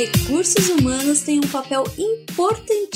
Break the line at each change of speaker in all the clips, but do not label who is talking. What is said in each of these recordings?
recursos humanos têm um papel importantíssimo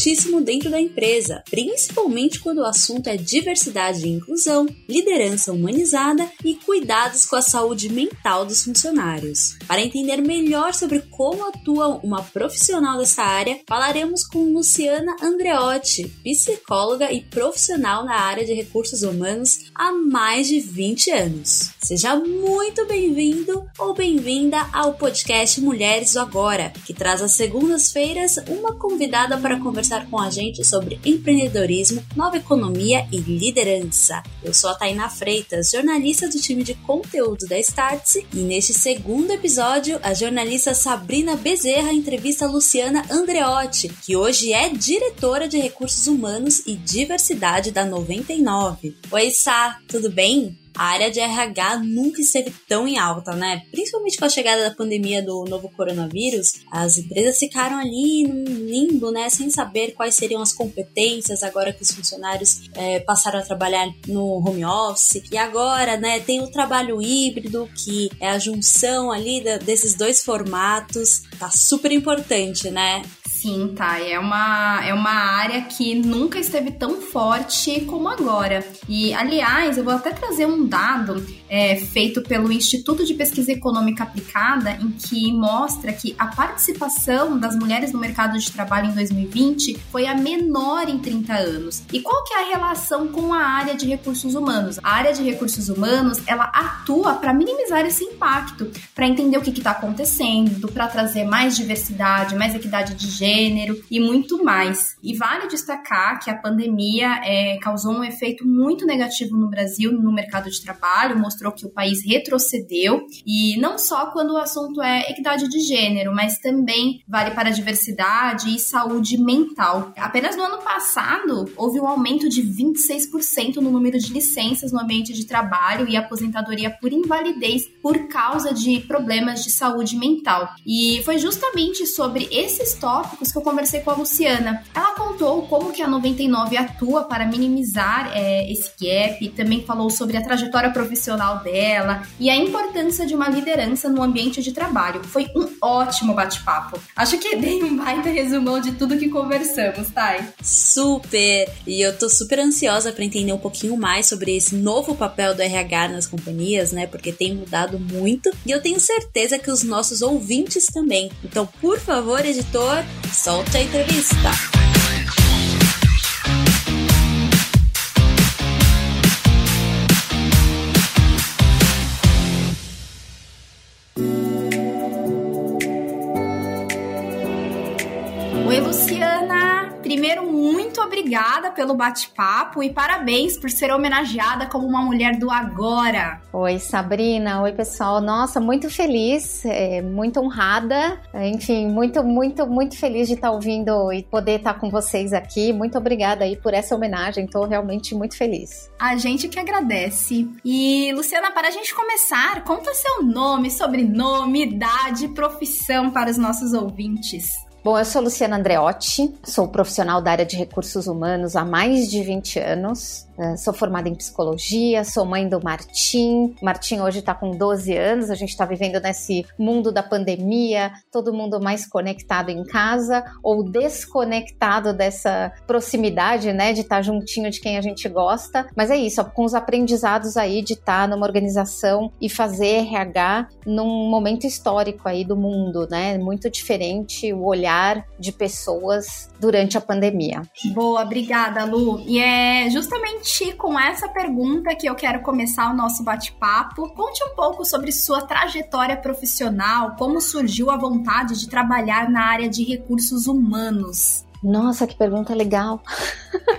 dentro da empresa, principalmente quando o assunto é diversidade e inclusão, liderança humanizada e cuidados com a saúde mental dos funcionários. Para entender melhor sobre como atua uma profissional dessa área, falaremos com Luciana Andreotti, psicóloga e profissional na área de recursos humanos há mais de 20 anos. Seja muito bem-vindo ou bem-vinda ao podcast Mulheres do Agora, que traz às segundas-feiras uma convidada para conversar com a gente sobre empreendedorismo, nova economia e liderança. Eu sou a Taina Freitas, jornalista do time de conteúdo da Startse, e neste segundo episódio, a jornalista Sabrina Bezerra entrevista Luciana Andreotti, que hoje é diretora de recursos humanos e diversidade da 99. Oi, Sá, tudo bem? A área de RH nunca esteve tão em alta, né? Principalmente com a chegada da pandemia do novo coronavírus, as empresas ficaram ali num limbo, né? Sem saber quais seriam as competências agora que os funcionários é, passaram a trabalhar no home office. E agora, né, tem o trabalho híbrido, que é a junção ali da, desses dois formatos. Tá super importante, né?
Sim, tá. É uma, é uma área que nunca esteve tão forte como agora. E, aliás, eu vou até trazer um dado é, feito pelo Instituto de Pesquisa Econômica Aplicada, em que mostra que a participação das mulheres no mercado de trabalho em 2020 foi a menor em 30 anos. E qual que é a relação com a área de recursos humanos? A área de recursos humanos, ela atua para minimizar esse impacto, para entender o que está acontecendo, para trazer mais diversidade, mais equidade de gênero, gênero e muito mais. E vale destacar que a pandemia é, causou um efeito muito negativo no Brasil no mercado de trabalho, mostrou que o país retrocedeu e não só quando o assunto é equidade de gênero, mas também vale para a diversidade e saúde mental. Apenas no ano passado houve um aumento de 26% no número de licenças no ambiente de trabalho e aposentadoria por invalidez por causa de problemas de saúde mental. E foi justamente sobre esses tópicos que eu conversei com a Luciana. Ela contou como que a 99 atua para minimizar é, esse gap, também falou sobre a trajetória profissional dela e a importância de uma liderança no ambiente de trabalho. Foi um ótimo bate-papo. Acho que dei um baita resumão de tudo que conversamos, Thay.
Super! E eu tô super ansiosa para entender um pouquinho mais sobre esse novo papel do RH nas companhias, né? Porque tem mudado muito e eu tenho certeza que os nossos ouvintes também. Então, por favor, editor, Solta a entrevista.
Obrigada pelo bate-papo e parabéns por ser homenageada como uma mulher do agora.
Oi, Sabrina. Oi, pessoal. Nossa, muito feliz, é, muito honrada. Enfim, muito, muito, muito feliz de estar ouvindo e poder estar com vocês aqui. Muito obrigada aí por essa homenagem. Estou realmente muito feliz.
A gente que agradece. E, Luciana, para a gente começar, conta seu nome, sobrenome, idade, profissão para os nossos ouvintes.
Bom, eu sou Luciana Andreotti, sou profissional da área de recursos humanos há mais de 20 anos. Uh, sou formada em psicologia, sou mãe do Martim. Martim hoje está com 12 anos, a gente está vivendo nesse mundo da pandemia, todo mundo mais conectado em casa ou desconectado dessa proximidade, né, de estar tá juntinho de quem a gente gosta. Mas é isso, com os aprendizados aí de estar tá numa organização e fazer RH num momento histórico aí do mundo, né, muito diferente o olhar de pessoas durante a pandemia.
Boa, obrigada, Lu. E é justamente com essa pergunta que eu quero começar o nosso bate-papo. Conte um pouco sobre sua trajetória profissional, como surgiu a vontade de trabalhar na área de recursos humanos.
Nossa, que pergunta legal.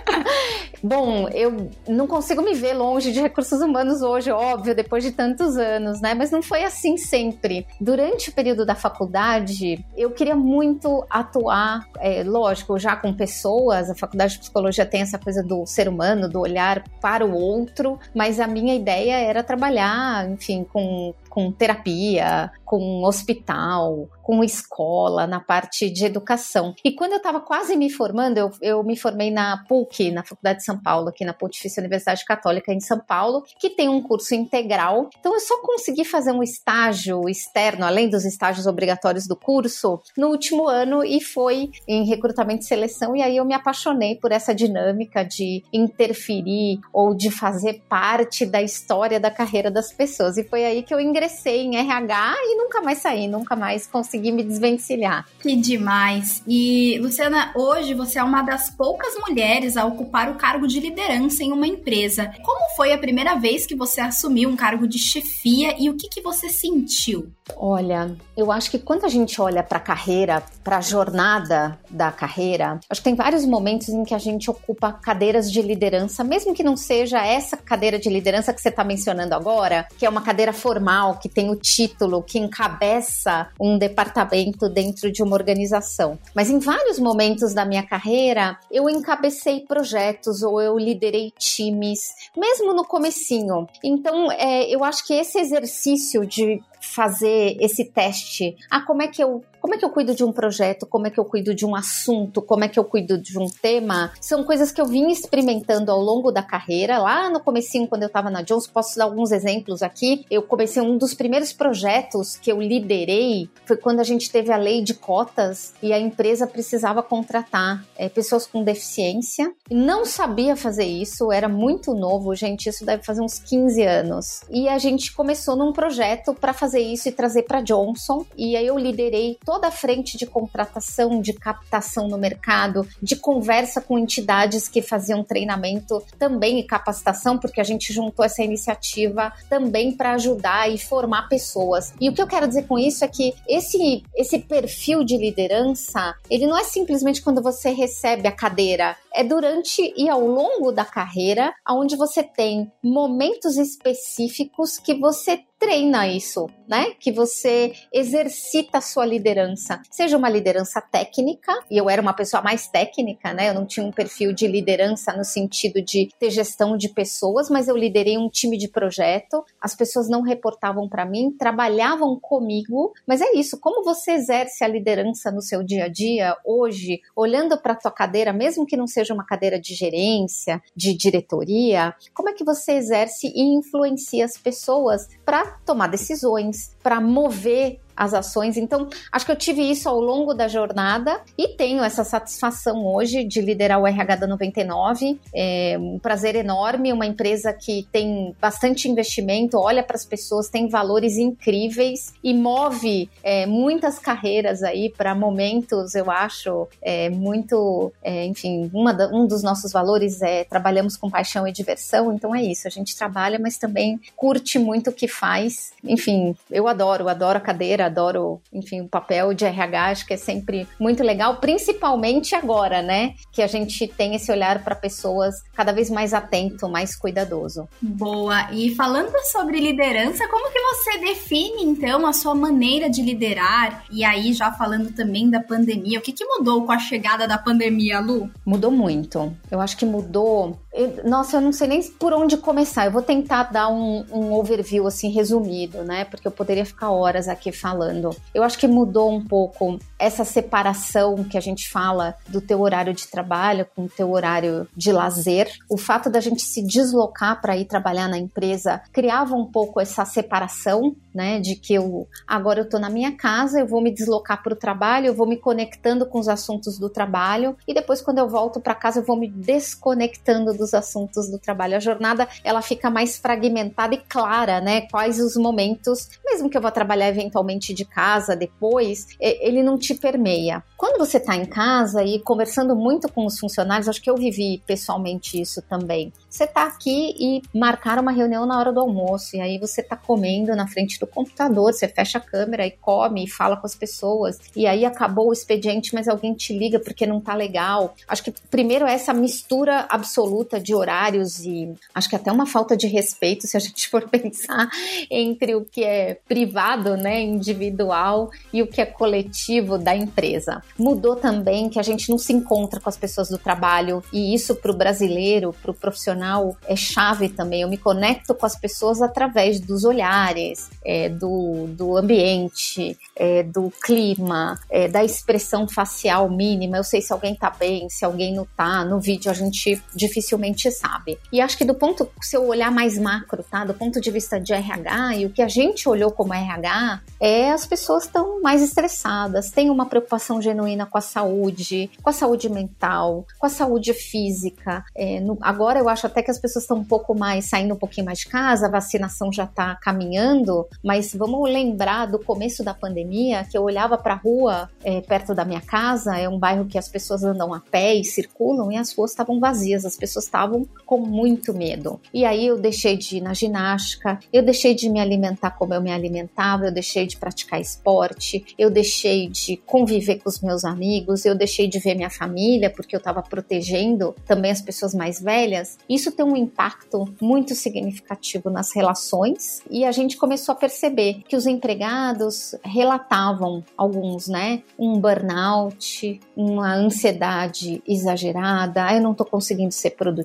Bom, eu não consigo me ver longe de recursos humanos hoje, óbvio, depois de tantos anos, né? Mas não foi assim sempre. Durante o período da faculdade, eu queria muito atuar, é, lógico, já com pessoas. A faculdade de psicologia tem essa coisa do ser humano, do olhar para o outro, mas a minha ideia era trabalhar, enfim, com com terapia, com hospital, com escola, na parte de educação. E quando eu estava quase me formando, eu, eu me formei na PUC, na Faculdade de São Paulo, aqui na Pontifícia Universidade Católica em São Paulo, que tem um curso integral. Então eu só consegui fazer um estágio externo, além dos estágios obrigatórios do curso, no último ano e foi em recrutamento e seleção. E aí eu me apaixonei por essa dinâmica de interferir ou de fazer parte da história da carreira das pessoas. E foi aí que eu ingressei em RH e nunca mais saí, nunca mais consegui me desvencilhar.
Que demais! E, Luciana, hoje você é uma das poucas mulheres a ocupar o cargo de liderança em uma empresa. Como foi a primeira vez que você assumiu um cargo de chefia e o que, que você sentiu?
Olha, eu acho que quando a gente olha para a carreira, para a jornada da carreira, acho que tem vários momentos em que a gente ocupa cadeiras de liderança, mesmo que não seja essa cadeira de liderança que você está mencionando agora, que é uma cadeira formal, que tem o título, que encabeça um departamento dentro de uma organização. Mas em vários momentos da minha carreira, eu encabecei projetos ou eu liderei times, mesmo no comecinho. Então, é, eu acho que esse exercício de fazer esse teste. Ah, como é que eu como é que eu cuido de um projeto? Como é que eu cuido de um assunto? Como é que eu cuido de um tema? São coisas que eu vim experimentando ao longo da carreira. Lá no comecinho, quando eu estava na Jones, posso dar alguns exemplos aqui. Eu comecei um dos primeiros projetos que eu liderei foi quando a gente teve a lei de cotas e a empresa precisava contratar é, pessoas com deficiência. Não sabia fazer isso, era muito novo, gente. Isso deve fazer uns 15 anos. E a gente começou num projeto para fazer isso e trazer para Johnson. E aí eu liderei toda a frente de contratação, de captação no mercado, de conversa com entidades que faziam treinamento também e capacitação, porque a gente juntou essa iniciativa também para ajudar e formar pessoas. E o que eu quero dizer com isso é que esse, esse perfil de liderança, ele não é simplesmente quando você recebe a cadeira, é durante e ao longo da carreira, onde você tem momentos específicos que você treina isso, né? Que você exercita a sua liderança. Seja uma liderança técnica, e eu era uma pessoa mais técnica, né? Eu não tinha um perfil de liderança no sentido de ter gestão de pessoas, mas eu liderei um time de projeto. As pessoas não reportavam para mim, trabalhavam comigo, mas é isso, como você exerce a liderança no seu dia a dia hoje, olhando para a tua cadeira, mesmo que não seja uma cadeira de gerência, de diretoria, como é que você exerce e influencia as pessoas para tomar decisões, para mover as ações. Então, acho que eu tive isso ao longo da jornada e tenho essa satisfação hoje de liderar o RH da 99. É um prazer enorme, uma empresa que tem bastante investimento, olha para as pessoas, tem valores incríveis e move é, muitas carreiras aí para momentos, eu acho, é, muito, é, enfim, da, um dos nossos valores é trabalhamos com paixão e diversão, então é isso, a gente trabalha, mas também curte muito o que faz. Enfim, eu adoro, adoro a cadeira, adoro, enfim, o papel de RH, acho que é sempre muito legal, principalmente agora, né? Que a gente tem esse olhar para pessoas cada vez mais atento, mais cuidadoso.
Boa. E falando sobre liderança, como que você define então a sua maneira de liderar? E aí já falando também da pandemia, o que, que mudou com a chegada da pandemia, Lu?
Mudou muito. Eu acho que mudou nossa, eu não sei nem por onde começar. Eu vou tentar dar um, um, overview assim resumido, né? Porque eu poderia ficar horas aqui falando. Eu acho que mudou um pouco essa separação que a gente fala do teu horário de trabalho com o teu horário de lazer. O fato da gente se deslocar para ir trabalhar na empresa criava um pouco essa separação, né? De que eu agora eu tô na minha casa, eu vou me deslocar para o trabalho, eu vou me conectando com os assuntos do trabalho e depois quando eu volto para casa eu vou me desconectando assuntos do trabalho. A jornada ela fica mais fragmentada e clara, né? Quais os momentos, mesmo que eu vá trabalhar eventualmente de casa depois, ele não te permeia. Quando você está em casa e conversando muito com os funcionários, acho que eu vivi pessoalmente isso também. Você está aqui e marcar uma reunião na hora do almoço, e aí você está comendo na frente do computador, você fecha a câmera e come e fala com as pessoas, e aí acabou o expediente, mas alguém te liga porque não tá legal. Acho que primeiro essa mistura absoluta falta de horários e acho que até uma falta de respeito, se a gente for pensar entre o que é privado, né, individual e o que é coletivo da empresa. Mudou também que a gente não se encontra com as pessoas do trabalho e isso para o brasileiro, para o profissional é chave também. Eu me conecto com as pessoas através dos olhares, é, do, do ambiente, é, do clima, é, da expressão facial mínima. Eu sei se alguém tá bem, se alguém não tá. No vídeo a gente dificilmente sabe. E acho que do ponto, se eu olhar mais macro, tá? Do ponto de vista de RH, e o que a gente olhou como RH é as pessoas estão mais estressadas, têm uma preocupação genuína com a saúde, com a saúde mental, com a saúde física. É, no, agora eu acho até que as pessoas estão um pouco mais saindo um pouquinho mais de casa, a vacinação já está caminhando, mas vamos lembrar do começo da pandemia que eu olhava para a rua é, perto da minha casa, é um bairro que as pessoas andam a pé e circulam e as ruas estavam vazias, as pessoas estavam com muito medo. E aí eu deixei de ir na ginástica, eu deixei de me alimentar como eu me alimentava, eu deixei de praticar esporte, eu deixei de conviver com os meus amigos, eu deixei de ver minha família porque eu estava protegendo também as pessoas mais velhas. Isso tem um impacto muito significativo nas relações e a gente começou a perceber que os empregados relatavam alguns, né, um burnout, uma ansiedade exagerada, ah, eu não estou conseguindo ser produtiva,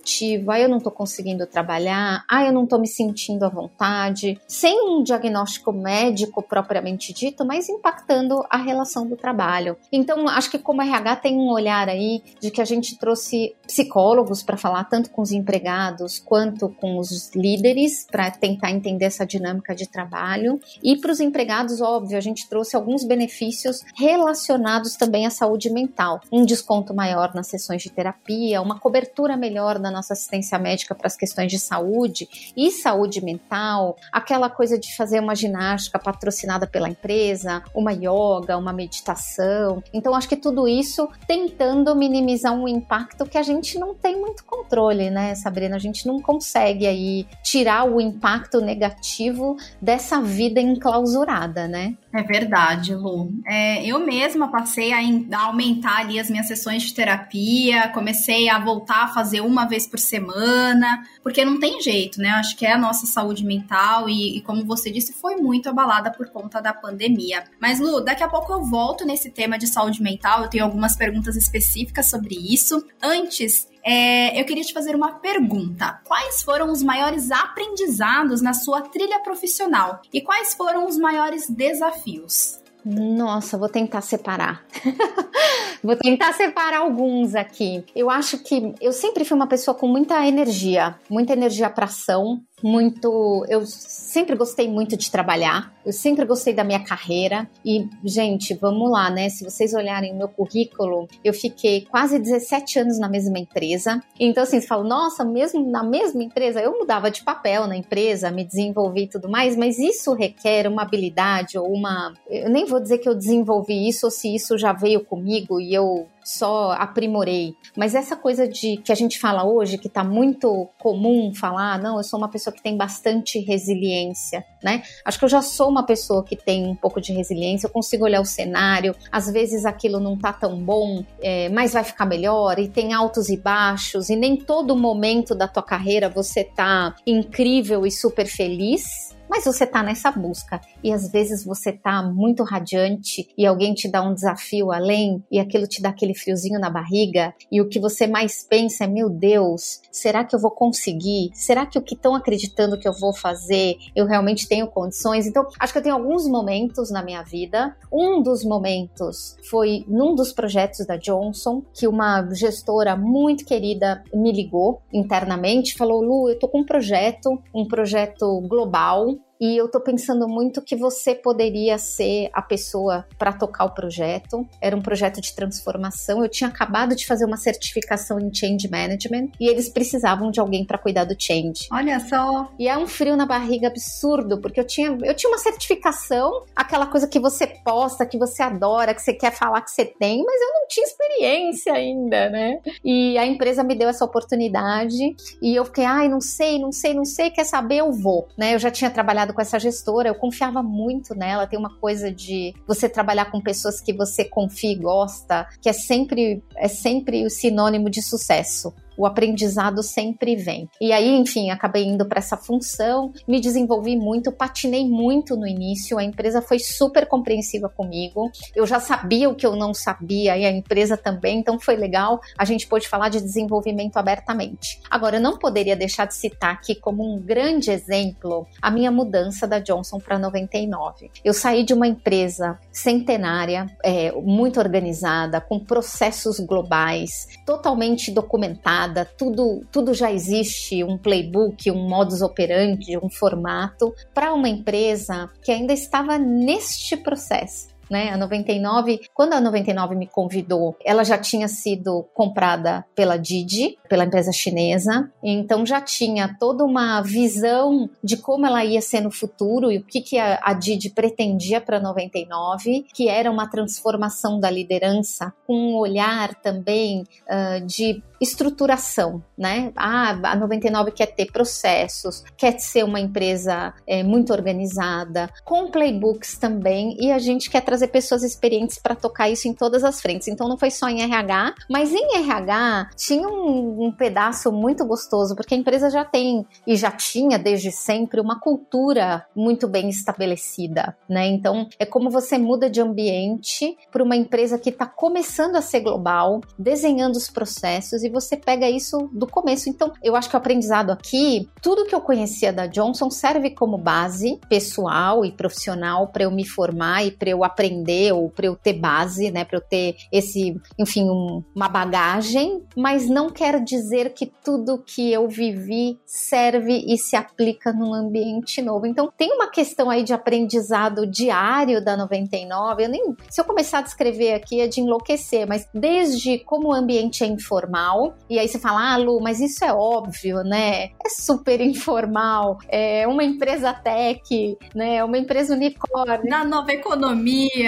ah, eu não estou conseguindo trabalhar, ah, eu não estou me sentindo à vontade, sem um diagnóstico médico propriamente dito, mas impactando a relação do trabalho. Então, acho que como RH tem um olhar aí de que a gente trouxe psicólogos para falar tanto com os empregados quanto com os líderes para tentar entender essa dinâmica de trabalho e para os empregados, óbvio, a gente trouxe alguns benefícios relacionados também à saúde mental, um desconto maior nas sessões de terapia, uma cobertura melhor da nossa assistência médica para as questões de saúde e saúde mental, aquela coisa de fazer uma ginástica patrocinada pela empresa, uma yoga, uma meditação. Então, acho que tudo isso tentando minimizar um impacto que a gente não tem muito controle, né, Sabrina? A gente não consegue aí tirar o impacto negativo dessa vida enclausurada, né?
É verdade, Lu. É, eu mesma passei a, a, aumentar ali as minhas sessões de terapia, comecei a voltar a fazer uma vez por semana, porque não tem jeito, né? Acho que é a nossa saúde mental e, e como você disse, foi muito abalada por conta da pandemia. Mas, Lu, daqui a pouco eu volto nesse tema de saúde mental, eu tenho algumas perguntas específicas sobre isso. Antes, é, eu queria te fazer uma pergunta. Quais foram os maiores aprendizados na sua trilha profissional e quais foram os maiores desafios?
Nossa, vou tentar separar. vou tentar separar alguns aqui. Eu acho que eu sempre fui uma pessoa com muita energia, muita energia para ação, muito. Eu sempre gostei muito de trabalhar, eu sempre gostei da minha carreira. E, gente, vamos lá, né? Se vocês olharem o meu currículo, eu fiquei quase 17 anos na mesma empresa. Então, assim, você fala, nossa, mesmo na mesma empresa, eu mudava de papel na empresa, me desenvolvi e tudo mais, mas isso requer uma habilidade ou uma. Eu nem vou dizer que eu desenvolvi isso ou se isso já veio comigo e eu só aprimorei. Mas essa coisa de que a gente fala hoje, que está muito comum falar, não, eu sou uma pessoa que tem bastante resiliência, né? Acho que eu já sou uma pessoa que tem um pouco de resiliência, eu consigo olhar o cenário, às vezes aquilo não tá tão bom, é, mas vai ficar melhor, e tem altos e baixos, e nem todo momento da tua carreira você tá incrível e super feliz mas você tá nessa busca e às vezes você tá muito radiante e alguém te dá um desafio além e aquilo te dá aquele friozinho na barriga e o que você mais pensa é: meu Deus, será que eu vou conseguir? Será que o que estão acreditando que eu vou fazer eu realmente tenho condições? Então, acho que eu tenho alguns momentos na minha vida. Um dos momentos foi num dos projetos da Johnson que uma gestora muito querida me ligou internamente, falou: Lu, eu tô com um projeto, um projeto global e eu tô pensando muito que você poderia ser a pessoa para tocar o projeto. Era um projeto de transformação. Eu tinha acabado de fazer uma certificação em change management e eles precisavam de alguém para cuidar do change.
Olha só.
E é um frio na barriga absurdo, porque eu tinha, eu tinha uma certificação, aquela coisa que você posta, que você adora, que você quer falar que você tem, mas eu não tinha experiência ainda, né? E a empresa me deu essa oportunidade e eu fiquei, ai, não sei, não sei, não sei, quer saber, eu vou, né? Eu já tinha trabalhado trabalhado com essa gestora, eu confiava muito nela. Tem uma coisa de você trabalhar com pessoas que você confia e gosta, que é sempre, é sempre o sinônimo de sucesso o aprendizado sempre vem. E aí, enfim, acabei indo para essa função, me desenvolvi muito, patinei muito no início, a empresa foi super compreensiva comigo. Eu já sabia o que eu não sabia e a empresa também, então foi legal. A gente pôde falar de desenvolvimento abertamente. Agora, eu não poderia deixar de citar aqui como um grande exemplo a minha mudança da Johnson para 99. Eu saí de uma empresa centenária, é, muito organizada, com processos globais, totalmente documentada, tudo, tudo já existe, um playbook, um modus operandi, um formato, para uma empresa que ainda estava neste processo né? A 99, quando a 99 me convidou, ela já tinha sido comprada pela Didi, pela empresa chinesa, então já tinha toda uma visão de como ela ia ser no futuro e o que, que a, a Didi pretendia para 99, que era uma transformação da liderança com um olhar também uh, de estruturação, né? Ah, a 99 quer ter processos, quer ser uma empresa é, muito organizada, com playbooks também, e a gente quer trazer pessoas experientes para tocar isso em todas as frentes. Então não foi só em RH, mas em RH tinha um, um pedaço muito gostoso, porque a empresa já tem e já tinha desde sempre uma cultura muito bem estabelecida, né? Então é como você muda de ambiente para uma empresa que está começando a ser global, desenhando os processos e você pega isso do começo. Então, eu acho que o aprendizado aqui, tudo que eu conhecia da Johnson serve como base pessoal e profissional para eu me formar e para eu aprender ou para eu ter base, né, para eu ter esse, enfim, um, uma bagagem, mas não quer dizer que tudo que eu vivi serve e se aplica num ambiente novo. Então, tem uma questão aí de aprendizado diário da 99. Eu nem, se eu começar a descrever aqui é de enlouquecer, mas desde como o ambiente é informal, e aí você fala, ah, Lu, mas isso é óbvio, né? É super informal, é uma empresa tech, né? Uma empresa unicórnio.
Na nova economia.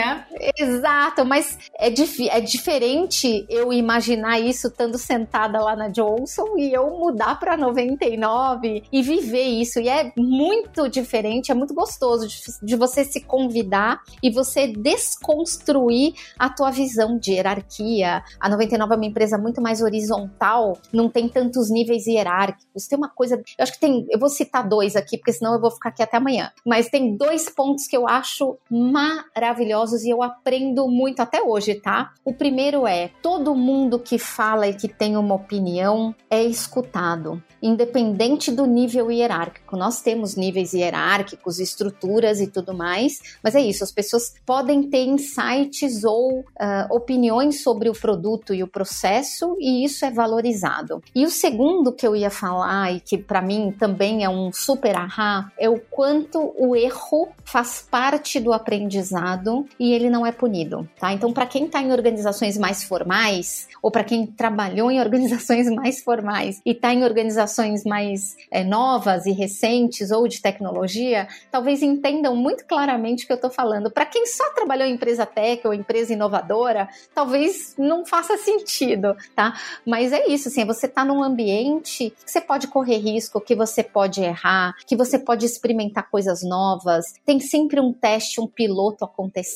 Exato, mas é, dif é diferente eu imaginar isso estando sentada lá na Johnson e eu mudar para 99 e viver isso. E é muito diferente, é muito gostoso de, de você se convidar e você desconstruir a tua visão de hierarquia. A 99 é uma empresa muito mais horizontal, não tem tantos níveis hierárquicos. Tem uma coisa, eu acho que tem, eu vou citar dois aqui, porque senão eu vou ficar aqui até amanhã. Mas tem dois pontos que eu acho maravilhosos e eu aprendo muito até hoje, tá? O primeiro é: todo mundo que fala e que tem uma opinião é escutado, independente do nível hierárquico. Nós temos níveis hierárquicos, estruturas e tudo mais, mas é isso, as pessoas podem ter insights ou uh, opiniões sobre o produto e o processo, e isso é valorizado. E o segundo que eu ia falar, e que para mim também é um super ahá, é o quanto o erro faz parte do aprendizado e ele não é punido, tá? Então, para quem está em organizações mais formais, ou para quem trabalhou em organizações mais formais e está em organizações mais é, novas e recentes ou de tecnologia, talvez entendam muito claramente o que eu estou falando. Para quem só trabalhou em empresa tech ou empresa inovadora, talvez não faça sentido, tá? Mas é isso, assim, é você tá num ambiente que você pode correr risco, que você pode errar, que você pode experimentar coisas novas. Tem sempre um teste, um piloto acontecendo.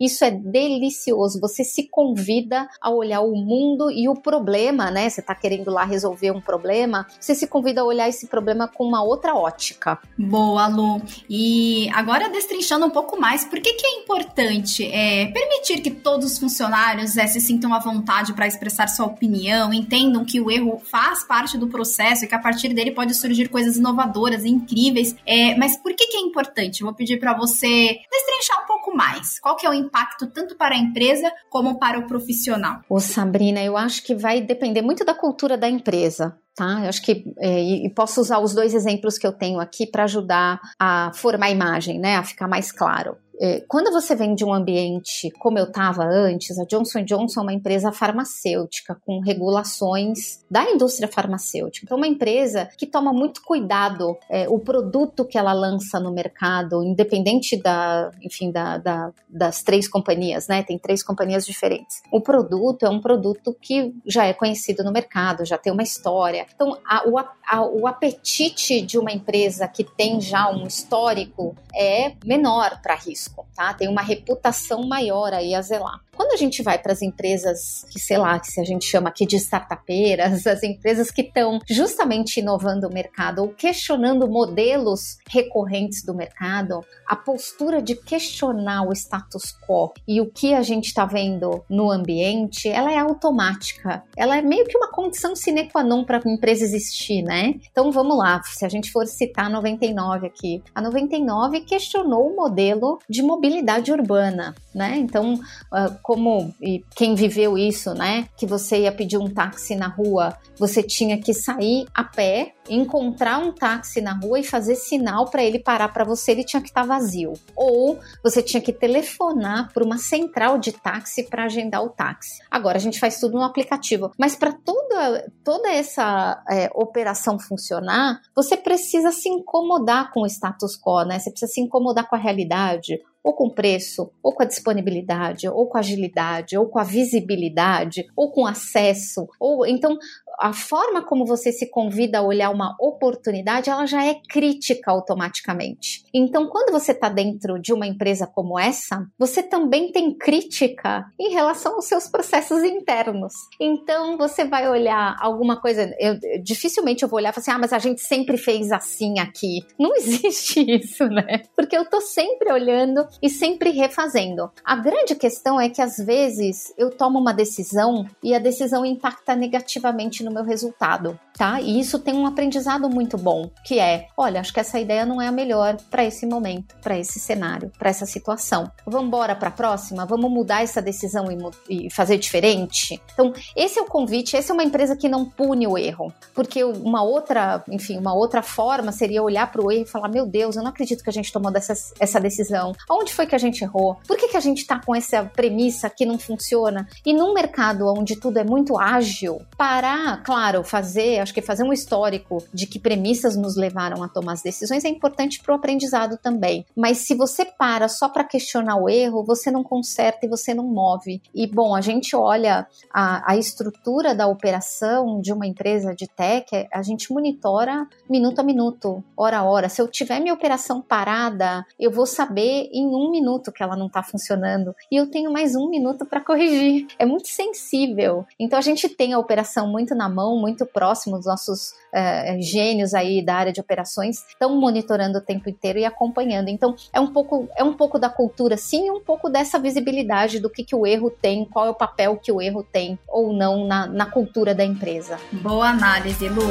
Isso é delicioso. Você se convida a olhar o mundo e o problema, né? Você tá querendo lá resolver um problema, você se convida a olhar esse problema com uma outra ótica.
Boa, Lu. E agora destrinchando um pouco mais, por que, que é importante é, permitir que todos os funcionários é, se sintam à vontade para expressar sua opinião? entendam que o erro faz parte do processo e que a partir dele pode surgir coisas inovadoras e incríveis. É, mas por que, que é importante? Vou pedir para você destrinchar um pouco mais. Qual que é o impacto tanto para a empresa como para o profissional?
Ô Sabrina, eu acho que vai depender muito da cultura da empresa tá? Eu acho que é, e posso usar os dois exemplos que eu tenho aqui para ajudar a formar a imagem, né? A ficar mais claro. É, quando você vem de um ambiente como eu estava antes, a Johnson Johnson é uma empresa farmacêutica com regulações da indústria farmacêutica. Então, uma empresa que toma muito cuidado é, o produto que ela lança no mercado, independente da, enfim, da, da, das três companhias, né? Tem três companhias diferentes. O produto é um produto que já é conhecido no mercado, já tem uma história. Então, a, o, a, o apetite de uma empresa que tem já um histórico é menor para risco tá? Tem uma reputação maior aí a zelar. Quando a gente vai para as empresas que, sei lá, que se a gente chama aqui de startupeiras, as empresas que estão justamente inovando o mercado ou questionando modelos recorrentes do mercado, a postura de questionar o status quo e o que a gente está vendo no ambiente, ela é automática. Ela é meio que uma condição sine qua non para a empresa existir, né? Então vamos lá, se a gente for citar a 99 aqui, a 99 questionou o modelo de mobilidade urbana, né? Então, ah, como quem viveu isso, né? Que você ia pedir um táxi na rua, você tinha que sair a pé, encontrar um táxi na rua e fazer sinal para ele parar para você, ele tinha que estar tá vazio. Ou você tinha que telefonar para uma central de táxi para agendar o táxi. Agora a gente faz tudo no aplicativo, mas para toda toda essa é, operação funcionar, você precisa se incomodar com o status quo, né? Você precisa se incomodar com a realidade ou com preço, ou com a disponibilidade, ou com agilidade, ou com a visibilidade, ou com acesso, ou então a forma como você se convida a olhar uma oportunidade, ela já é crítica automaticamente. Então, quando você está dentro de uma empresa como essa, você também tem crítica em relação aos seus processos internos. Então, você vai olhar alguma coisa, eu, dificilmente eu vou olhar e falar assim, ah, mas a gente sempre fez assim aqui. Não existe isso, né? Porque eu tô sempre olhando e sempre refazendo. A grande questão é que às vezes eu tomo uma decisão e a decisão impacta negativamente no meu resultado, tá? E isso tem um aprendizado muito bom, que é, olha, acho que essa ideia não é a melhor para esse momento, para esse cenário, para essa situação. Vamos embora para a próxima, vamos mudar essa decisão e, e fazer diferente. Então, esse é o convite, essa é uma empresa que não pune o erro, porque uma outra, enfim, uma outra forma seria olhar para o erro e falar, meu Deus, eu não acredito que a gente tomou dessa, essa decisão. Onde foi que a gente errou? Por que, que a gente está com essa premissa que não funciona? E num mercado onde tudo é muito ágil, parar claro, fazer, acho que fazer um histórico de que premissas nos levaram a tomar as decisões é importante para o aprendizado também. Mas se você para só para questionar o erro, você não conserta e você não move. E bom, a gente olha a, a estrutura da operação de uma empresa de tech, a gente monitora minuto a minuto, hora a hora. Se eu tiver minha operação parada, eu vou saber em um minuto que ela não está funcionando e eu tenho mais um minuto para corrigir. É muito sensível. Então a gente tem a operação muito na na mão, muito próximo dos nossos é, gênios aí da área de operações, estão monitorando o tempo inteiro e acompanhando. Então, é um pouco, é um pouco da cultura, sim, um pouco dessa visibilidade do que, que o erro tem, qual é o papel que o erro tem ou não na, na cultura da empresa.
Boa análise, Lu.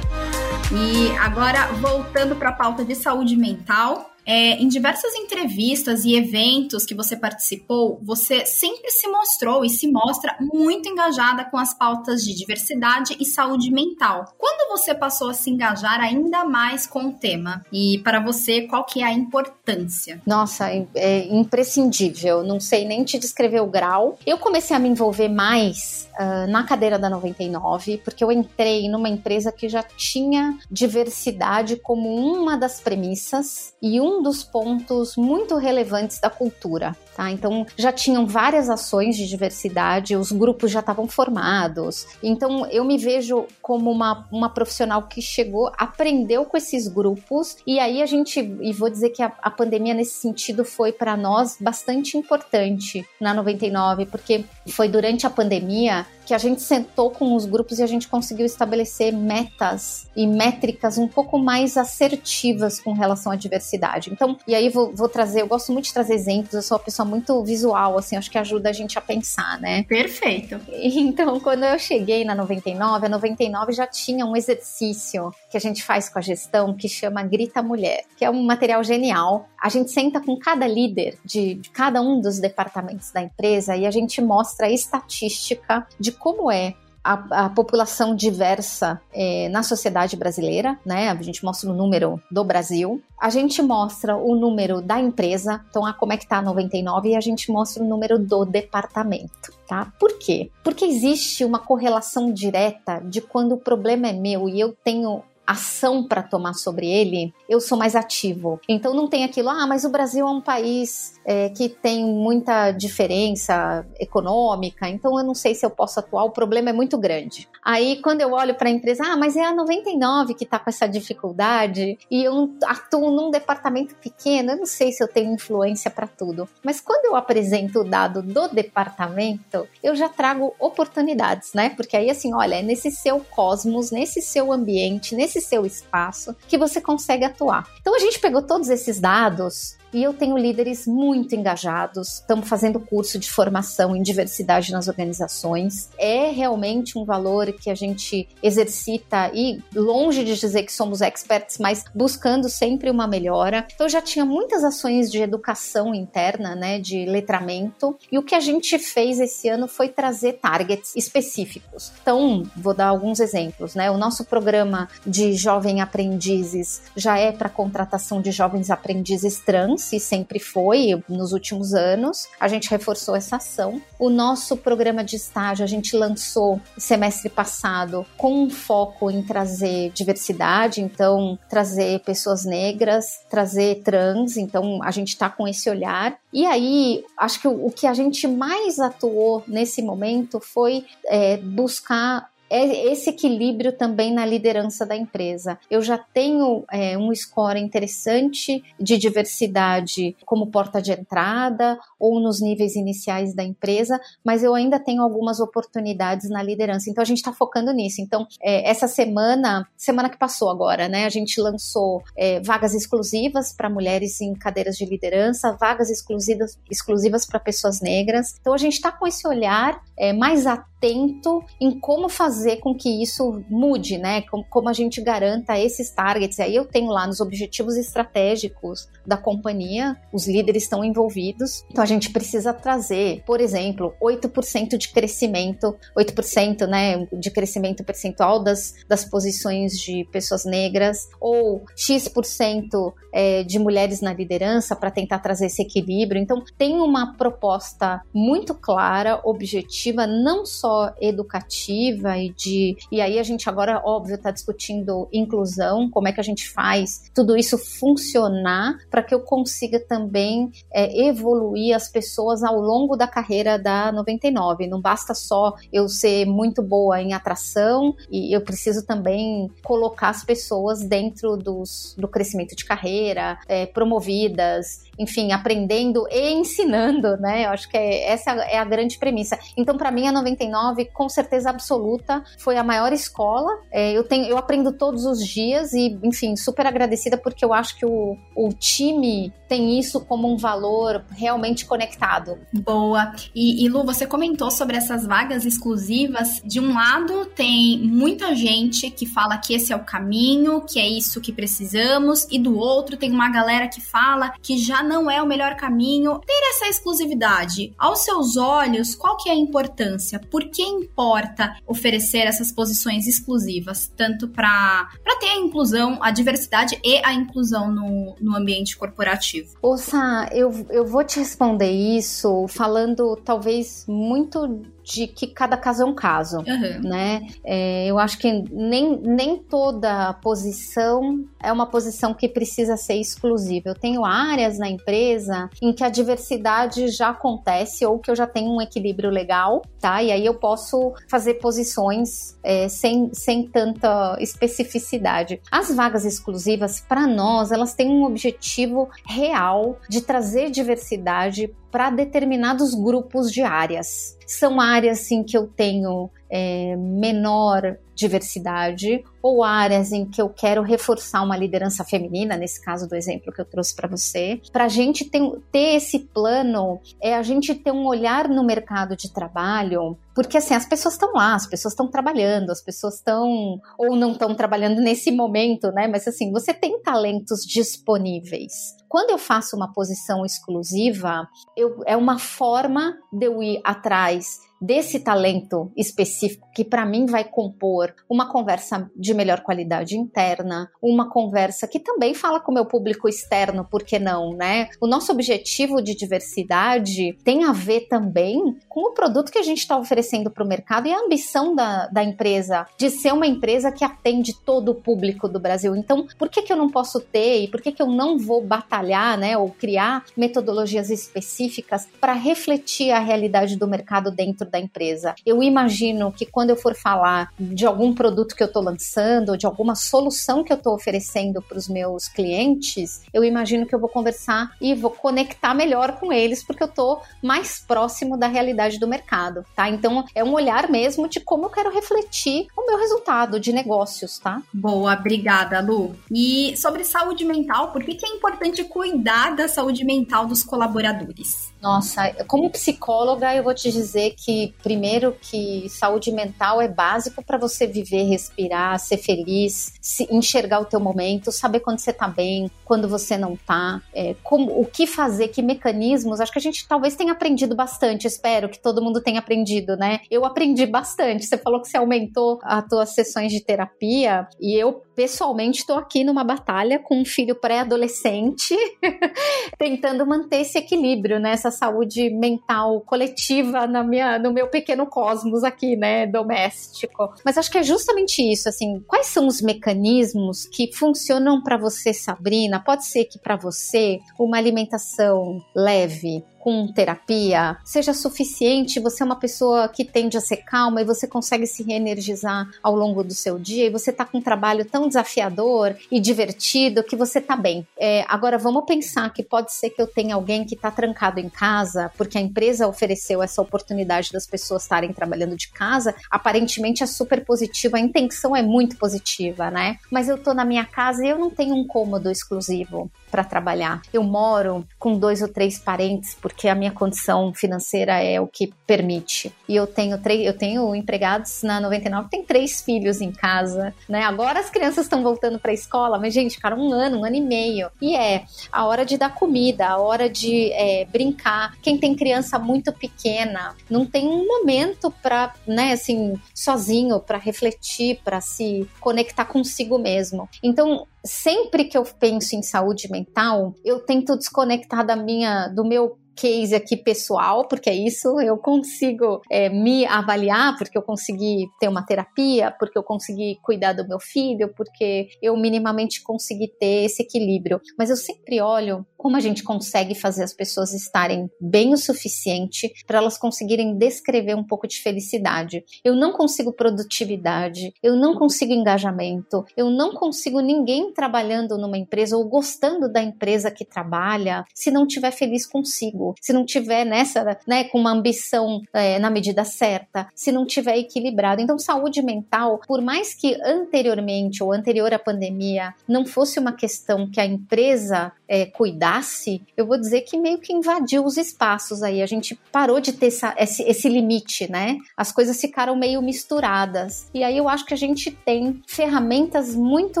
E agora, voltando para a pauta de saúde mental, é, em diversas entrevistas e eventos que você participou, você sempre se mostrou e se mostra muito engajada com as pautas de diversidade e saúde mental. Quando você passou a se engajar ainda mais com o tema? E para você, qual que é a importância?
Nossa, é, é imprescindível. Não sei nem te descrever o grau. Eu comecei a me envolver mais uh, na cadeira da 99, porque eu entrei numa empresa que já tinha diversidade como uma das premissas e um dos pontos muito relevantes da cultura. Tá? Então já tinham várias ações de diversidade, os grupos já estavam formados. Então eu me vejo como uma, uma profissional que chegou, aprendeu com esses grupos, e aí a gente, e vou dizer que a, a pandemia nesse sentido foi para nós bastante importante na 99, porque foi durante a pandemia que a gente sentou com os grupos e a gente conseguiu estabelecer metas e métricas um pouco mais assertivas com relação à diversidade. Então, e aí vou, vou trazer, eu gosto muito de trazer exemplos, eu sou uma pessoa muito visual, assim, acho que ajuda a gente a pensar, né?
Perfeito.
Então, quando eu cheguei na 99, a 99 já tinha um exercício que a gente faz com a gestão que chama Grita Mulher, que é um material genial. A gente senta com cada líder de, de cada um dos departamentos da empresa e a gente mostra a estatística de como é a, a, população diversa é, na sociedade brasileira, né? A gente mostra o número do Brasil, a gente mostra o número da empresa, então a como é que tá a 99 e a gente mostra o número do departamento, tá? Por quê? Porque existe uma correlação direta de quando o problema é meu e eu tenho ação para tomar sobre ele, eu sou mais ativo. Então não tem aquilo, ah, mas o Brasil é um país é, que tem muita diferença econômica, então eu não sei se eu posso atuar, o problema é muito grande. Aí quando eu olho para a empresa, ah, mas é a 99 que está com essa dificuldade e eu atuo num departamento pequeno, eu não sei se eu tenho influência para tudo. Mas quando eu apresento o dado do departamento, eu já trago oportunidades, né? Porque aí assim, olha, é nesse seu cosmos, nesse seu ambiente, nesse seu espaço que você consegue atuar. Então a gente pegou todos esses dados e eu tenho líderes muito engajados, estamos fazendo curso de formação em diversidade nas organizações. É realmente um valor que a gente exercita e longe de dizer que somos experts, mas buscando sempre uma melhora. Então já tinha muitas ações de educação interna, né, de letramento, e o que a gente fez esse ano foi trazer targets específicos. Então, vou dar alguns exemplos, né? O nosso programa de jovem aprendizes já é para contratação de jovens aprendizes trans se sempre foi nos últimos anos. A gente reforçou essa ação. O nosso programa de estágio a gente lançou semestre passado com um foco em trazer diversidade, então trazer pessoas negras, trazer trans, então a gente está com esse olhar. E aí, acho que o, que a gente mais atuou nesse momento foi é, buscar é esse equilíbrio também na liderança da empresa. Eu já tenho é, um score interessante de diversidade como porta de entrada ou nos níveis iniciais da empresa, mas eu ainda tenho algumas oportunidades na liderança. Então a gente está focando nisso. Então, é, essa semana, semana que passou agora, né, a gente lançou é, vagas exclusivas para mulheres em cadeiras de liderança, vagas exclusivas, exclusivas para pessoas negras. Então a gente está com esse olhar é, mais atento em como fazer com que isso mude, né? Como, como a gente garanta esses targets. Aí eu tenho lá nos objetivos estratégicos da companhia, os líderes estão envolvidos. Então a gente precisa trazer, por exemplo, 8% de crescimento, 8% né, de crescimento percentual das, das posições de pessoas negras, ou X% é, de mulheres na liderança para tentar trazer esse equilíbrio. Então tem uma proposta muito clara, objetiva, não só educativa e de. E aí a gente agora, óbvio, está discutindo inclusão, como é que a gente faz tudo isso funcionar para que eu consiga também é, evoluir as pessoas ao longo da carreira da 99. Não basta só eu ser muito boa em atração e eu preciso também colocar as pessoas dentro dos, do crescimento de carreira, é, promovidas, enfim, aprendendo e ensinando, né? Eu acho que é, essa é a grande premissa. Então, para mim, a 99, com certeza absoluta, foi a maior escola. É, eu, tenho, eu aprendo todos os dias e, enfim, super agradecida porque eu acho que o, o time tem isso como um valor realmente conectado.
Boa. E, e Lu, você comentou sobre essas vagas exclusivas. De um lado, tem muita gente que fala que esse é o caminho, que é isso que precisamos, e do outro, tem uma galera que fala que já não é o melhor caminho ter essa exclusividade. Aos seus olhos, qual que é a importância? Por que importa oferecer essas posições exclusivas, tanto para ter a inclusão, a diversidade e a inclusão no, no ambiente corporativo?
Ouça, eu, eu vou te responder isso falando talvez muito de que cada caso é um caso, uhum. né? É, eu acho que nem, nem toda posição é uma posição que precisa ser exclusiva. Eu tenho áreas na empresa em que a diversidade já acontece ou que eu já tenho um equilíbrio legal, tá? E aí eu posso fazer posições é, sem, sem tanta especificidade. As vagas exclusivas, para nós, elas têm um objetivo real de trazer diversidade para determinados grupos de áreas. São áreas em que eu tenho é, menor diversidade ou áreas em que eu quero reforçar uma liderança feminina, nesse caso do exemplo que eu trouxe para você. Para a gente ter, ter esse plano, é a gente ter um olhar no mercado de trabalho porque assim, as pessoas estão lá, as pessoas estão trabalhando, as pessoas estão ou não estão trabalhando nesse momento, né? Mas assim, você tem talentos disponíveis. Quando eu faço uma posição exclusiva, eu, é uma forma de eu ir atrás desse talento específico que para mim vai compor uma conversa de melhor qualidade interna, uma conversa que também fala com o meu público externo, por que não, né? O nosso objetivo de diversidade tem a ver também com o produto que a gente está oferecendo para o mercado e a ambição da, da empresa de ser uma empresa que atende todo o público do Brasil. Então, por que, que eu não posso ter e por que, que eu não vou batalhar, né, ou criar metodologias específicas para refletir a realidade do mercado dentro da empresa? Eu imagino que quando eu for falar de algum produto que eu estou lançando, de alguma solução que eu estou oferecendo para os meus clientes, eu imagino que eu vou conversar e vou conectar melhor com eles, porque eu estou mais próximo da realidade do mercado, tá? Então é um olhar mesmo de como eu quero refletir o meu resultado de negócios, tá?
Boa, obrigada, Lu. E sobre saúde mental, por que, que é importante cuidar da saúde mental dos colaboradores?
Nossa, como psicóloga, eu vou te dizer que, primeiro, que saúde mental é básico para você viver, respirar, ser feliz, se enxergar o teu momento, saber quando você tá bem, quando você não tá, é, como, o que fazer, que mecanismos. Acho que a gente talvez tenha aprendido bastante, espero que todo mundo tenha aprendido, né? Eu aprendi bastante. Você falou que você aumentou as tuas sessões de terapia e eu pessoalmente estou aqui numa batalha com um filho pré-adolescente, tentando manter esse equilíbrio, né? Essa saúde mental coletiva na minha, no meu pequeno cosmos aqui, né? Doméstico. Mas acho que é justamente isso, assim. Quais são os mecanismos que funcionam para você, Sabrina? Pode ser que para você uma alimentação leve, com terapia seja suficiente, você é uma pessoa que tende a ser calma e você consegue se reenergizar ao longo do seu dia e você tá com um trabalho tão desafiador e divertido que você tá bem. É, agora vamos pensar que pode ser que eu tenha alguém que tá trancado em casa porque a empresa ofereceu essa oportunidade das pessoas estarem trabalhando de casa. Aparentemente é super positivo, a intenção é muito positiva, né? Mas eu tô na minha casa e eu não tenho um cômodo exclusivo para trabalhar. Eu moro com dois ou três parentes porque a minha condição financeira é o que permite. E eu tenho três, eu tenho empregados na 99 tem três filhos em casa, né? Agora as crianças estão voltando para a escola, mas gente, cara, um ano, um ano e meio. E é a hora de dar comida, a hora de é, brincar. Quem tem criança muito pequena não tem um momento para, né, assim, sozinho para refletir, para se conectar consigo mesmo. Então sempre que eu penso em saúde mental, eu tento desconectar da minha, do meu case aqui pessoal, porque é isso, eu consigo é, me avaliar, porque eu consegui ter uma terapia, porque eu consegui cuidar do meu filho, porque eu minimamente consegui ter esse equilíbrio. Mas eu sempre olho como a gente consegue fazer as pessoas estarem bem o suficiente para elas conseguirem descrever um pouco de felicidade. Eu não consigo produtividade, eu não consigo engajamento, eu não consigo ninguém trabalhando numa empresa ou gostando da empresa que trabalha se não estiver feliz consigo, se não tiver nessa, né, com uma ambição é, na medida certa, se não tiver equilibrado. Então, saúde mental, por mais que anteriormente ou anterior à pandemia não fosse uma questão que a empresa é, cuidasse, eu vou dizer que meio que invadiu os espaços aí. A gente parou de ter essa, esse, esse limite, né? As coisas ficaram meio misturadas. E aí eu acho que a gente tem ferramentas muito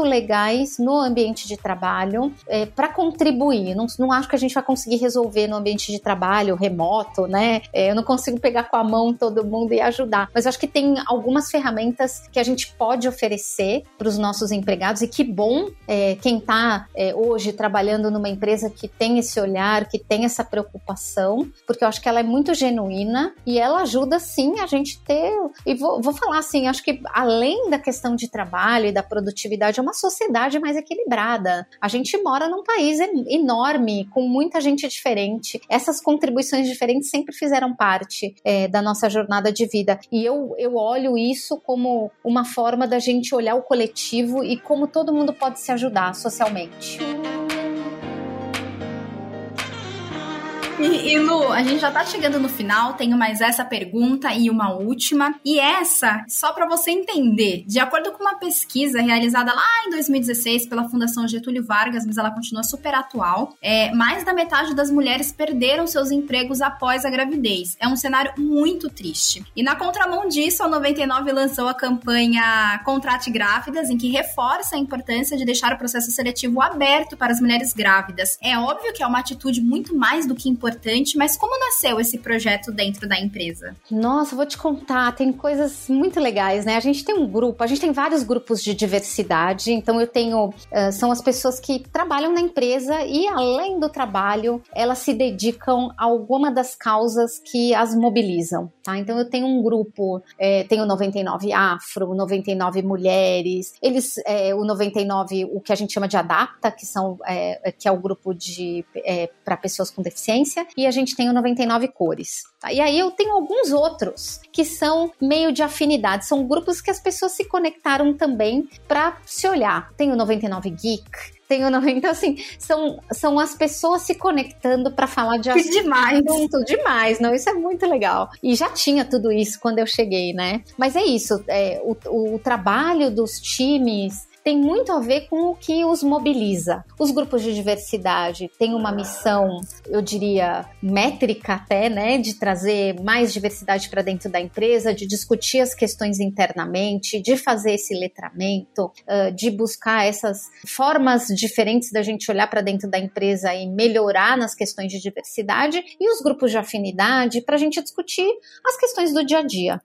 legais no ambiente de trabalho é, para contribuir. Não, não acho que a gente vai conseguir resolver no ambiente de trabalho remoto, né? É, eu não consigo pegar com a mão todo mundo e ajudar. Mas acho que tem algumas ferramentas que a gente pode oferecer para os nossos empregados e que bom é, quem está é, hoje trabalhando numa empresa que tem esse olhar, que tem essa preocupação, porque eu acho que ela é muito genuína e ela ajuda sim a gente ter. E vou, vou falar assim, acho que além da questão de trabalho e da produtividade, é uma sociedade mais equilibrada. A gente mora num país enorme, com muita gente diferente. Essas contribuições diferentes sempre fizeram parte é, da nossa jornada de vida. E eu, eu olho isso como uma forma da gente olhar o coletivo e como todo mundo pode se ajudar socialmente.
E, e, Lu, a gente já tá chegando no final, tenho mais essa pergunta e uma última. E essa, só para você entender, de acordo com uma pesquisa realizada lá em 2016 pela Fundação Getúlio Vargas, mas ela continua super atual, é, mais da metade das mulheres perderam seus empregos após a gravidez. É um cenário muito triste. E na contramão disso, a 99 lançou a campanha Contrate Grávidas, em que reforça a importância de deixar o processo seletivo aberto para as mulheres grávidas. É óbvio que é uma atitude muito mais do que importante importante, mas como nasceu esse projeto dentro da empresa?
Nossa, vou te contar, tem coisas muito legais, né? A gente tem um grupo, a gente tem vários grupos de diversidade, então eu tenho, uh, são as pessoas que trabalham na empresa e além do trabalho, elas se dedicam a alguma das causas que as mobilizam, tá? Então eu tenho um grupo, é, tenho 99 Afro, 99 Mulheres, eles, é, o 99, o que a gente chama de Adapta, que são, é, que é o grupo de, para pessoas com deficiência, e a gente tem o 99 Cores. Tá? E aí eu tenho alguns outros que são meio de afinidade, são grupos que as pessoas se conectaram também para se olhar. Tem o 99 Geek, tem o 90, então assim, são, são as pessoas se conectando para falar de
assunto. demais.
demais, não, isso é muito legal. E já tinha tudo isso quando eu cheguei, né? Mas é isso, é, o, o trabalho dos times tem muito a ver com o que os mobiliza. Os grupos de diversidade têm uma missão, eu diria, métrica até, né, de trazer mais diversidade para dentro da empresa, de discutir as questões internamente, de fazer esse letramento, de buscar essas formas diferentes da gente olhar para dentro da empresa e melhorar nas questões de diversidade, e os grupos de afinidade para a gente discutir as questões do dia a dia.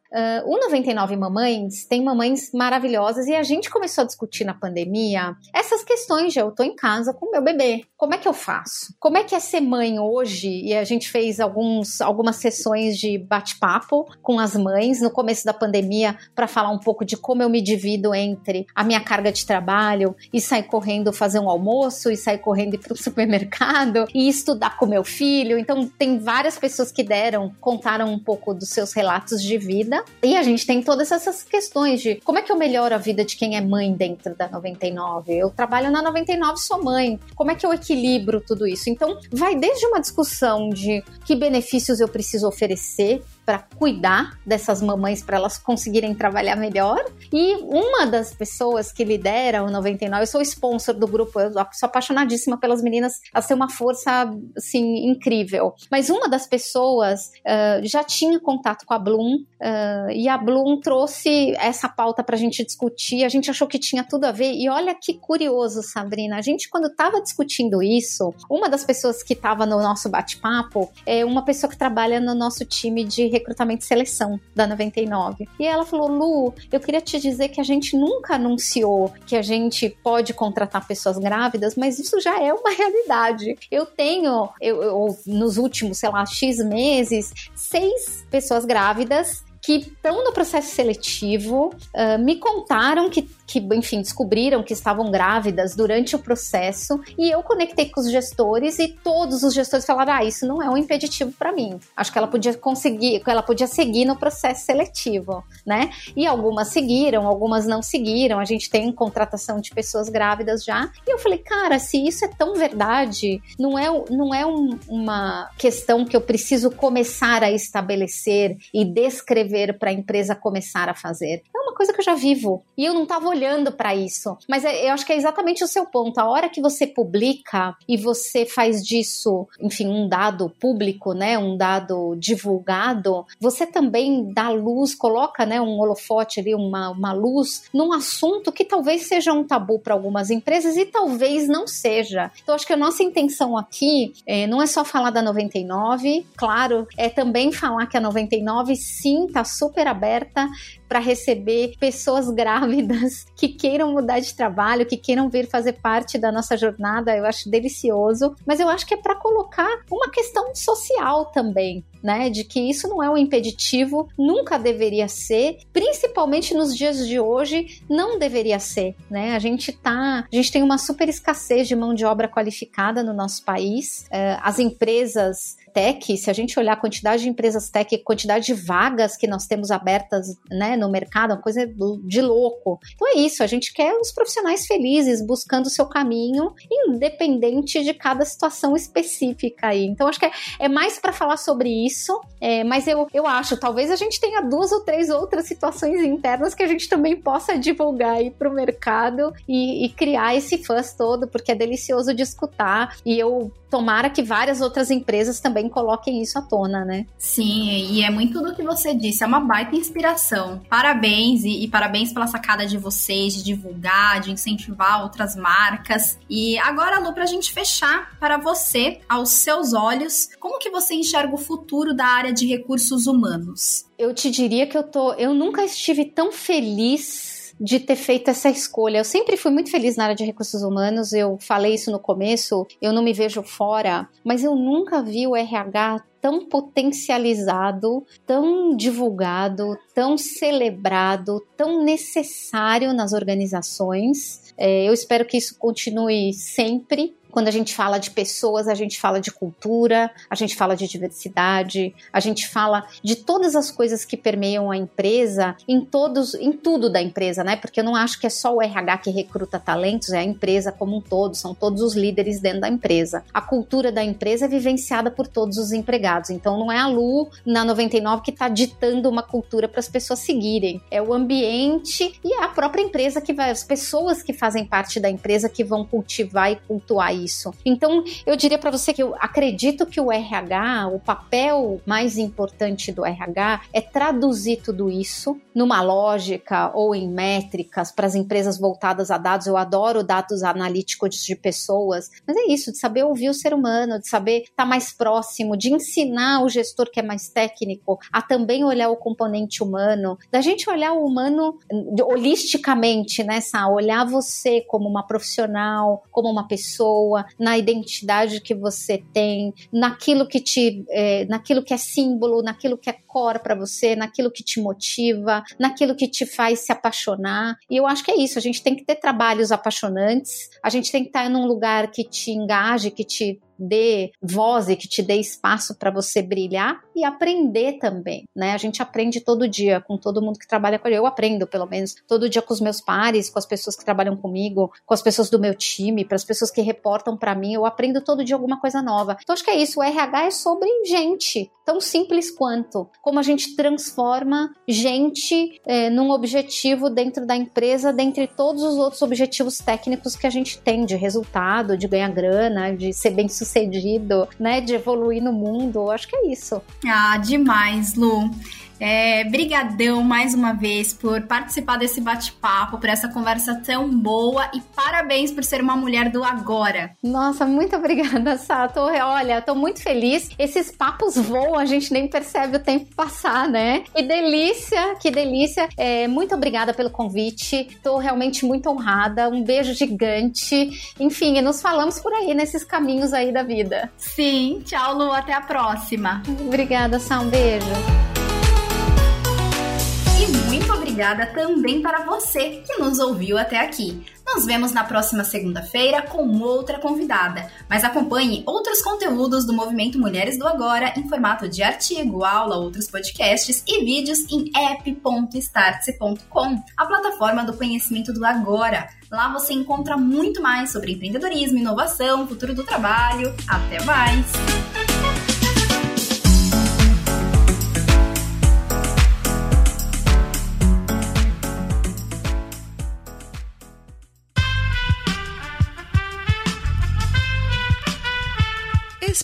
O 99 Mamães tem mamães maravilhosas e a gente começou a discutir na pandemia, essas questões de eu tô em casa com meu bebê. Como é que eu faço? Como é que é ser mãe hoje? E a gente fez alguns, algumas sessões de bate-papo com as mães no começo da pandemia para falar um pouco de como eu me divido entre a minha carga de trabalho e sair correndo fazer um almoço e sair correndo ir para o supermercado e estudar com meu filho. Então tem várias pessoas que deram, contaram um pouco dos seus relatos de vida e a gente tem todas essas questões de como é que eu melhoro a vida de quem é mãe dentro da 99. Eu trabalho na 99, sou mãe. Como é que eu equilibro tudo isso? Então, vai desde uma discussão de que benefícios eu preciso oferecer para cuidar dessas mamães para elas conseguirem trabalhar melhor. E uma das pessoas que lidera o 99, eu sou sponsor do grupo, eu sou apaixonadíssima pelas meninas, elas têm uma força assim incrível. Mas uma das pessoas uh, já tinha contato com a Bloom uh, e a Bloom trouxe essa pauta para a gente discutir. A gente achou que tinha tudo a ver e olha que curioso, Sabrina. A gente quando estava discutindo isso, uma das pessoas que estava no nosso bate-papo é uma pessoa que trabalha no nosso time de recrutamento e seleção da 99. E ela falou: Lu, eu queria te dizer que a gente nunca anunciou que a gente pode contratar pessoas grávidas, mas isso já é uma realidade. Eu tenho, eu, eu nos últimos, sei lá, X meses, seis pessoas grávidas que estão no processo seletivo, uh, me contaram que que, enfim, descobriram que estavam grávidas durante o processo e eu conectei com os gestores e todos os gestores falaram: "Ah, isso não é um impeditivo para mim. Acho que ela podia conseguir, ela podia seguir no processo seletivo, né? E algumas seguiram, algumas não seguiram. A gente tem contratação de pessoas grávidas já. E eu falei: "Cara, se isso é tão verdade, não é não é um, uma questão que eu preciso começar a estabelecer e descrever para a empresa começar a fazer. É coisa que eu já vivo. E eu não estava olhando para isso. Mas é, eu acho que é exatamente o seu ponto. A hora que você publica e você faz disso, enfim, um dado público, né, um dado divulgado, você também dá luz, coloca, né, um holofote ali, uma, uma luz num assunto que talvez seja um tabu para algumas empresas e talvez não seja. Então acho que a nossa intenção aqui é, não é só falar da 99, claro, é também falar que a 99 sim está super aberta para receber pessoas grávidas que queiram mudar de trabalho, que queiram vir fazer parte da nossa jornada. Eu acho delicioso, mas eu acho que é para colocar uma questão social também, né? De que isso não é um impeditivo, nunca deveria ser, principalmente nos dias de hoje, não deveria ser, né? A gente tá, a gente tem uma super escassez de mão de obra qualificada no nosso país. É, as empresas tech, se a gente olhar a quantidade de empresas tech, quantidade de vagas que nós temos abertas né, no mercado, uma coisa de louco. Então é isso, a gente quer os profissionais felizes, buscando o seu caminho, independente de cada situação específica aí. Então acho que é, é mais para falar sobre isso, é, mas eu, eu acho, talvez a gente tenha duas ou três outras situações internas que a gente também possa divulgar aí para o mercado e, e criar esse fãs todo, porque é delicioso de escutar e eu tomara que várias outras empresas também coloquem isso à tona, né?
Sim, e é muito do que você disse, é uma baita inspiração. Parabéns e, e parabéns pela sacada de vocês de divulgar, de incentivar outras marcas. E agora, Lu, pra gente fechar, para você, aos seus olhos, como que você enxerga o futuro da área de recursos humanos?
Eu te diria que eu tô, eu nunca estive tão feliz de ter feito essa escolha. Eu sempre fui muito feliz na área de recursos humanos, eu falei isso no começo, eu não me vejo fora, mas eu nunca vi o RH tão potencializado, tão divulgado, tão celebrado, tão necessário nas organizações. É, eu espero que isso continue sempre, quando a gente fala de pessoas, a gente fala de cultura, a gente fala de diversidade, a gente fala de todas as coisas que permeiam a empresa em todos, em tudo da empresa, né? Porque eu não acho que é só o RH que recruta talentos, é a empresa como um todo, são todos os líderes dentro da empresa. A cultura da empresa é vivenciada por todos os empregados. Então não é a Lu na 99 que está ditando uma cultura para as pessoas seguirem. É o ambiente e é a própria empresa que vai, as pessoas que fazem parte da empresa que vão cultivar e cultuar isso. Então, eu diria para você que eu acredito que o RH, o papel mais importante do RH é traduzir tudo isso numa lógica ou em métricas para as empresas voltadas a dados. Eu adoro dados analíticos de pessoas, mas é isso, de saber ouvir o ser humano, de saber estar tá mais próximo, de ensinar o gestor que é mais técnico a também olhar o componente humano, da gente olhar o humano holisticamente, né, Sá? Olhar você como uma profissional, como uma pessoa, pessoa, na identidade que você tem, naquilo que te, é, naquilo que é símbolo, naquilo que é core para você, naquilo que te motiva, naquilo que te faz se apaixonar. E eu acho que é isso. A gente tem que ter trabalhos apaixonantes. A gente tem que estar num lugar que te engaje, que te dê voz e que te dê espaço para você brilhar e aprender também, né? A gente aprende todo dia com todo mundo que trabalha com ele. Eu aprendo, pelo menos, todo dia com os meus pares, com as pessoas que trabalham comigo, com as pessoas do meu time, para as pessoas que reportam para mim. Eu aprendo todo dia alguma coisa nova. Então acho que é isso. O RH é sobre gente, tão simples quanto como a gente transforma gente é, num objetivo dentro da empresa, dentre todos os outros objetivos técnicos que a gente tem de resultado, de ganhar grana, de ser bem sucedido sucedido, né? De evoluir no mundo. Acho que é isso.
Ah, demais, Lu. É, brigadão mais uma vez por participar desse bate-papo, por essa conversa tão boa e parabéns por ser uma mulher do agora.
Nossa, muito obrigada, Sato. Olha, tô muito feliz. Esses papos voam, a gente nem percebe o tempo passar, né? Que delícia, que delícia. É, muito obrigada pelo convite. Tô realmente muito honrada. Um beijo gigante. Enfim, nos falamos por aí nesses caminhos aí da vida.
Sim, tchau, Lu. Até a próxima.
Obrigada, Sá. Um beijo
muito obrigada também para você que nos ouviu até aqui. Nos vemos na próxima segunda-feira com outra convidada. Mas acompanhe outros conteúdos do Movimento Mulheres do Agora em formato de artigo, aula, outros podcasts e vídeos em app.startse.com, a plataforma do conhecimento do agora. Lá você encontra muito mais sobre empreendedorismo, inovação, futuro do trabalho. Até mais!